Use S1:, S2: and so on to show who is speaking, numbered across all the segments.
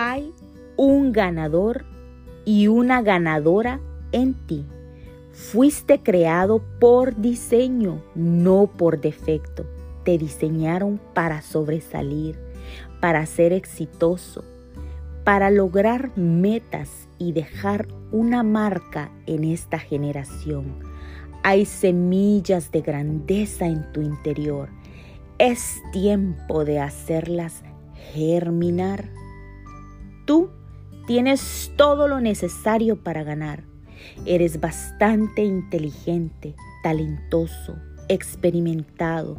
S1: Hay un ganador y una ganadora en ti. Fuiste creado por diseño, no por defecto. Te diseñaron para sobresalir, para ser exitoso, para lograr metas y dejar una marca en esta generación. Hay semillas de grandeza en tu interior. Es tiempo de hacerlas germinar. Tú tienes todo lo necesario para ganar. Eres bastante inteligente, talentoso, experimentado.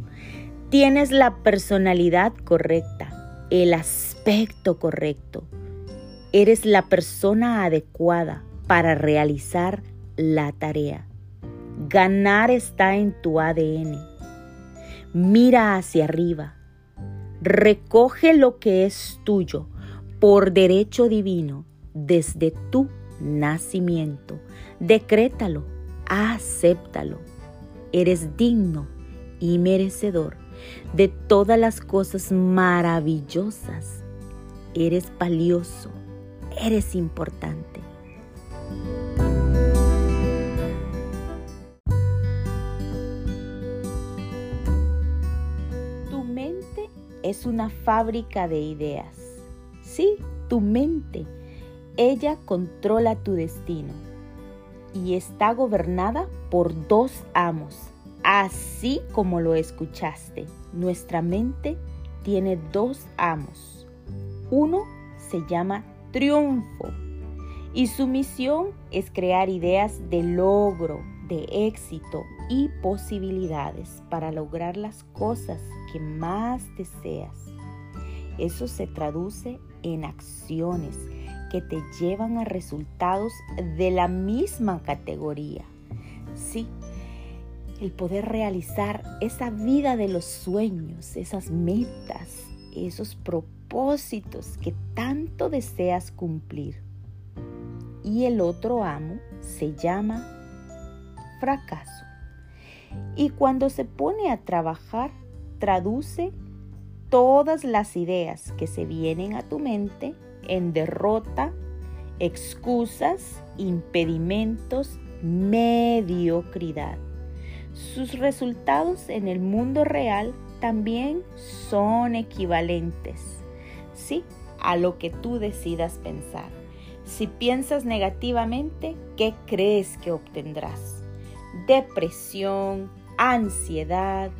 S1: Tienes la personalidad correcta, el aspecto correcto. Eres la persona adecuada para realizar la tarea. Ganar está en tu ADN. Mira hacia arriba. Recoge lo que es tuyo por derecho divino desde tu nacimiento. Decrétalo, acéptalo. Eres digno y merecedor de todas las cosas maravillosas. Eres valioso, eres importante. Tu mente es una fábrica de ideas. Sí, tu mente ella controla tu destino y está gobernada por dos amos, así como lo escuchaste. Nuestra mente tiene dos amos. Uno se llama triunfo y su misión es crear ideas de logro, de éxito y posibilidades para lograr las cosas que más deseas. Eso se traduce en acciones que te llevan a resultados de la misma categoría. Sí, el poder realizar esa vida de los sueños, esas metas, esos propósitos que tanto deseas cumplir. Y el otro amo se llama fracaso. Y cuando se pone a trabajar, traduce todas las ideas que se vienen a tu mente en derrota, excusas, impedimentos, mediocridad. Sus resultados en el mundo real también son equivalentes, sí, a lo que tú decidas pensar. Si piensas negativamente, ¿qué crees que obtendrás? Depresión, ansiedad.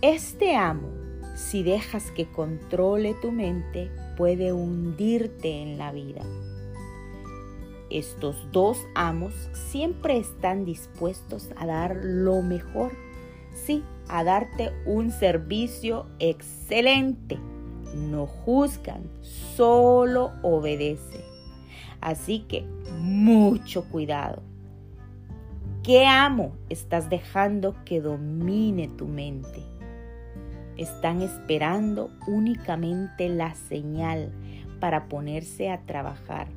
S1: Este amo, si dejas que controle tu mente, puede hundirte en la vida. Estos dos amos siempre están dispuestos a dar lo mejor, sí, a darte un servicio excelente. No juzgan, solo obedecen. Así que mucho cuidado. ¿Qué amo estás dejando que domine tu mente? Están esperando únicamente la señal para ponerse a trabajar,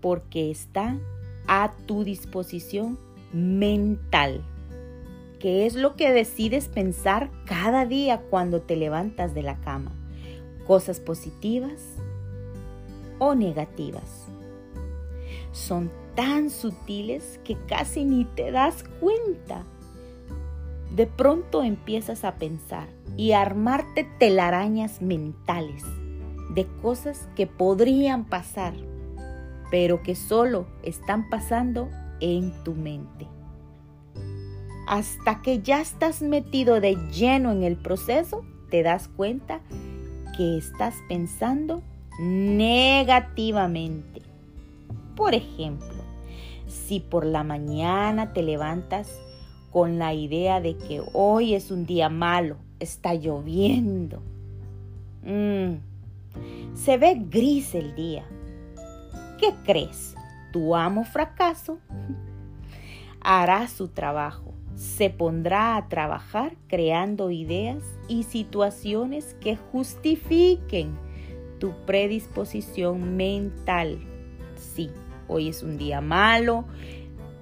S1: porque está a tu disposición mental, que es lo que decides pensar cada día cuando te levantas de la cama, cosas positivas o negativas. Son tan sutiles que casi ni te das cuenta de pronto empiezas a pensar y a armarte telarañas mentales de cosas que podrían pasar, pero que solo están pasando en tu mente. Hasta que ya estás metido de lleno en el proceso, te das cuenta que estás pensando negativamente. Por ejemplo, si por la mañana te levantas con la idea de que hoy es un día malo, está lloviendo. Mm, se ve gris el día. ¿Qué crees? Tu amo fracaso hará su trabajo. Se pondrá a trabajar creando ideas y situaciones que justifiquen tu predisposición mental. Sí, hoy es un día malo,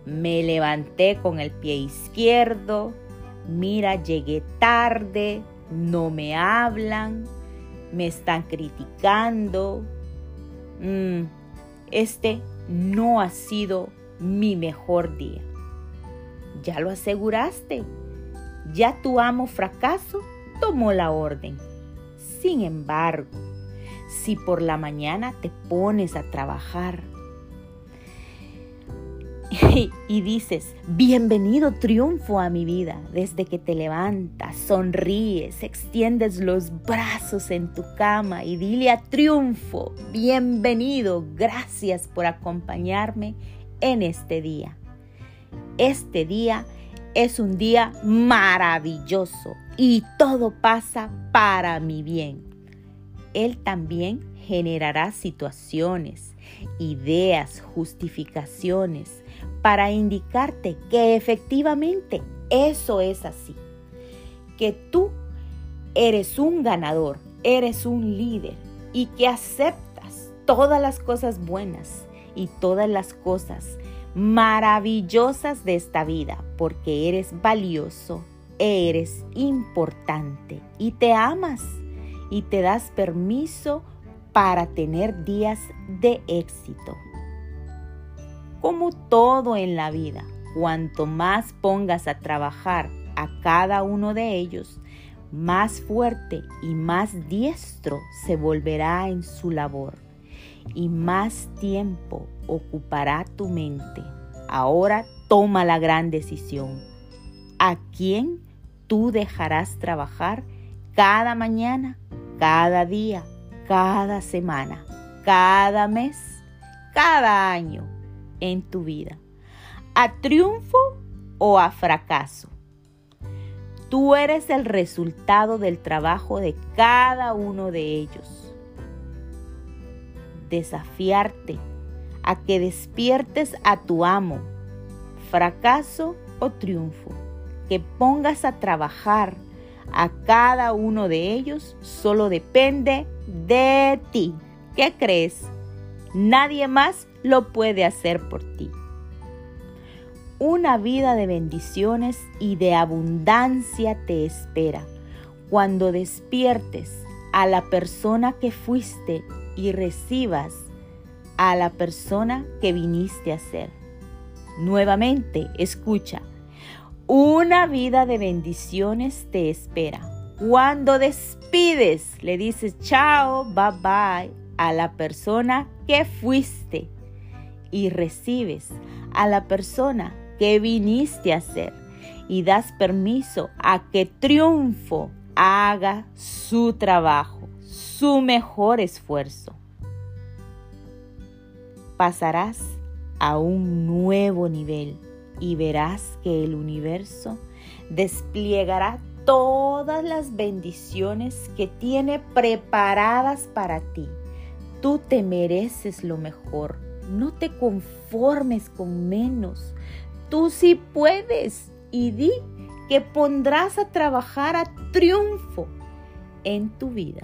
S1: me levanté con el pie izquierdo. Mira, llegué tarde. No me hablan. me están criticando. Mm, este no ha sido mi mejor día. Ya lo aseguraste. Ya tu amo fracaso tomó la orden. Sin embargo, si por la mañana te pones a trabajar y dices, bienvenido triunfo a mi vida, desde que te levantas, sonríes, extiendes los brazos en tu cama y dile a triunfo, bienvenido, gracias por acompañarme en este día. Este día es un día maravilloso y todo pasa para mi bien. Él también generará situaciones, ideas, justificaciones para indicarte que efectivamente eso es así. Que tú eres un ganador, eres un líder y que aceptas todas las cosas buenas y todas las cosas maravillosas de esta vida porque eres valioso, eres importante y te amas y te das permiso para tener días de éxito. Como todo en la vida, cuanto más pongas a trabajar a cada uno de ellos, más fuerte y más diestro se volverá en su labor y más tiempo ocupará tu mente. Ahora toma la gran decisión. ¿A quién tú dejarás trabajar cada mañana, cada día, cada semana, cada mes, cada año en tu vida? ¿A triunfo o a fracaso? Tú eres el resultado del trabajo de cada uno de ellos. Desafiarte a que despiertes a tu amo, fracaso o triunfo, que pongas a trabajar a cada uno de ellos, solo depende de ti. ¿Qué crees? Nadie más lo puede hacer por ti. Una vida de bendiciones y de abundancia te espera cuando despiertes a la persona que fuiste y recibas a la persona que viniste a ser. Nuevamente, escucha, una vida de bendiciones te espera. Cuando despides, le dices chao, bye bye a la persona que fuiste y recibes a la persona que viniste a ser y das permiso a que triunfo haga su trabajo, su mejor esfuerzo pasarás a un nuevo nivel y verás que el universo despliegará todas las bendiciones que tiene preparadas para ti. Tú te mereces lo mejor. No te conformes con menos. Tú sí puedes y di que pondrás a trabajar a triunfo en tu vida.